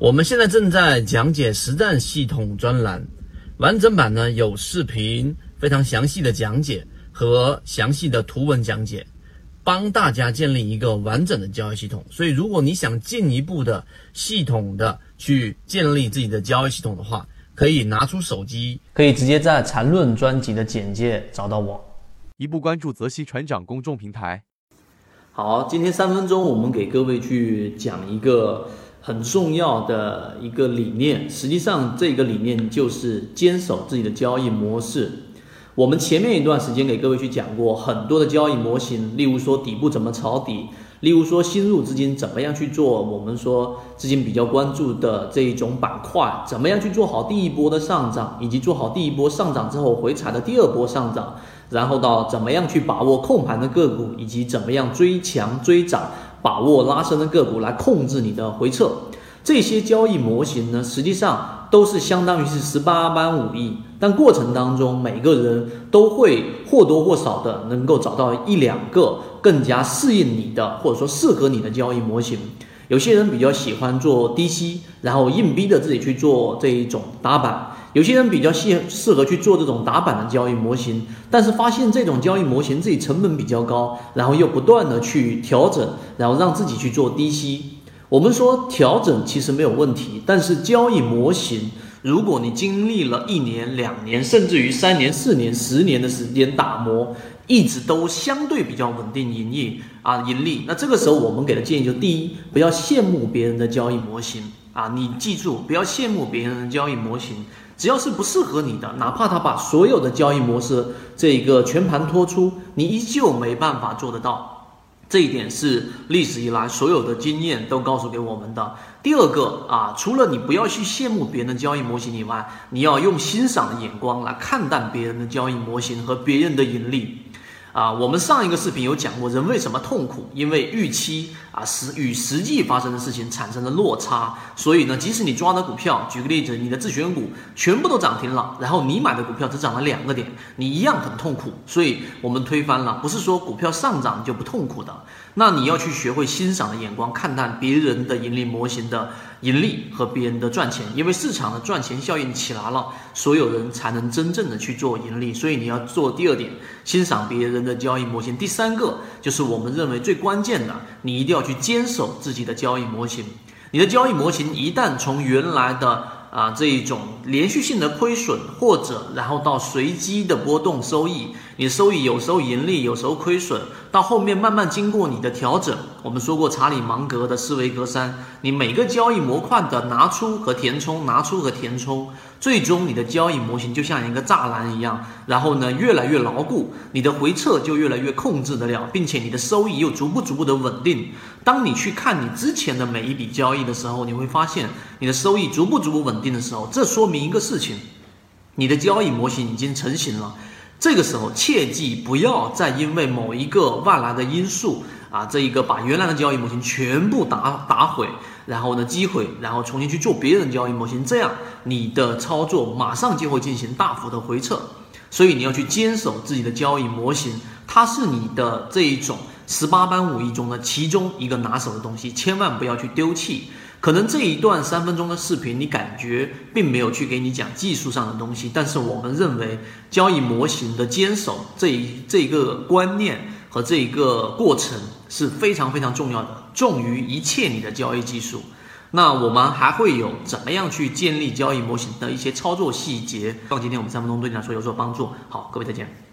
我们现在正在讲解实战系统专栏，完整版呢有视频，非常详细的讲解和详细的图文讲解，帮大家建立一个完整的交易系统。所以，如果你想进一步的系统的去建立自己的交易系统的话，可以拿出手机，可以直接在缠论专辑的简介找到我。一步关注泽西船长公众平台。好，今天三分钟，我们给各位去讲一个很重要的一个理念。实际上，这个理念就是坚守自己的交易模式。我们前面一段时间给各位去讲过很多的交易模型，例如说底部怎么抄底。例如说，新入资金怎么样去做？我们说资金比较关注的这一种板块，怎么样去做好第一波的上涨，以及做好第一波上涨之后回踩的第二波上涨，然后到怎么样去把握控盘的个股，以及怎么样追强追涨，把握拉升的个股来控制你的回撤。这些交易模型呢，实际上都是相当于是十八般武艺，但过程当中每个人都会或多或少的能够找到一两个更加适应你的，或者说适合你的交易模型。有些人比较喜欢做低吸，然后硬逼着自己去做这一种打板；有些人比较适适合去做这种打板的交易模型，但是发现这种交易模型自己成本比较高，然后又不断的去调整，然后让自己去做低吸。我们说调整其实没有问题，但是交易模型，如果你经历了一年、两年，甚至于三年、四年、十年的时间打磨，一直都相对比较稳定盈利啊盈利，那这个时候我们给的建议就第一，不要羡慕别人的交易模型啊，你记住不要羡慕别人的交易模型，只要是不适合你的，哪怕他把所有的交易模式这一个全盘托出，你依旧没办法做得到。这一点是历史以来所有的经验都告诉给我们的。第二个啊，除了你不要去羡慕别人的交易模型以外，你要用欣赏的眼光来看待别人的交易模型和别人的盈利。啊，我们上一个视频有讲过，人为什么痛苦？因为预期啊实与实际发生的事情产生了落差，所以呢，即使你抓的股票，举个例子，你的自选股全部都涨停了，然后你买的股票只涨了两个点，你一样很痛苦。所以我们推翻了，不是说股票上涨就不痛苦的。那你要去学会欣赏的眼光，看待别人的盈利模型的盈利和别人的赚钱，因为市场的赚钱效应起来了，所有人才能真正的去做盈利。所以你要做第二点，欣赏别人的交易模型。第三个就是我们认为最关键的，你一定要去坚守自己的交易模型。你的交易模型一旦从原来的啊这一种连续性的亏损，或者然后到随机的波动收益。你收益有时候盈利，有时候亏损，到后面慢慢经过你的调整。我们说过查理芒格的思维格栅，你每个交易模块的拿出和填充，拿出和填充，最终你的交易模型就像一个栅栏一样，然后呢越来越牢固，你的回撤就越来越控制得了，并且你的收益又逐步逐步的稳定。当你去看你之前的每一笔交易的时候，你会发现你的收益逐步逐步稳定的时候，这说明一个事情，你的交易模型已经成型了。这个时候，切记不要再因为某一个外来的因素啊，这一个把原来的交易模型全部打打毁，然后呢击毁，然后重新去做别人交易模型，这样你的操作马上就会进行大幅的回撤。所以你要去坚守自己的交易模型，它是你的这一种十八般武艺中的其中一个拿手的东西，千万不要去丢弃。可能这一段三分钟的视频，你感觉并没有去给你讲技术上的东西，但是我们认为交易模型的坚守这一这个观念和这一个过程是非常非常重要的，重于一切你的交易技术。那我们还会有怎么样去建立交易模型的一些操作细节，希望今天我们三分钟对你来说有所帮助。好，各位再见。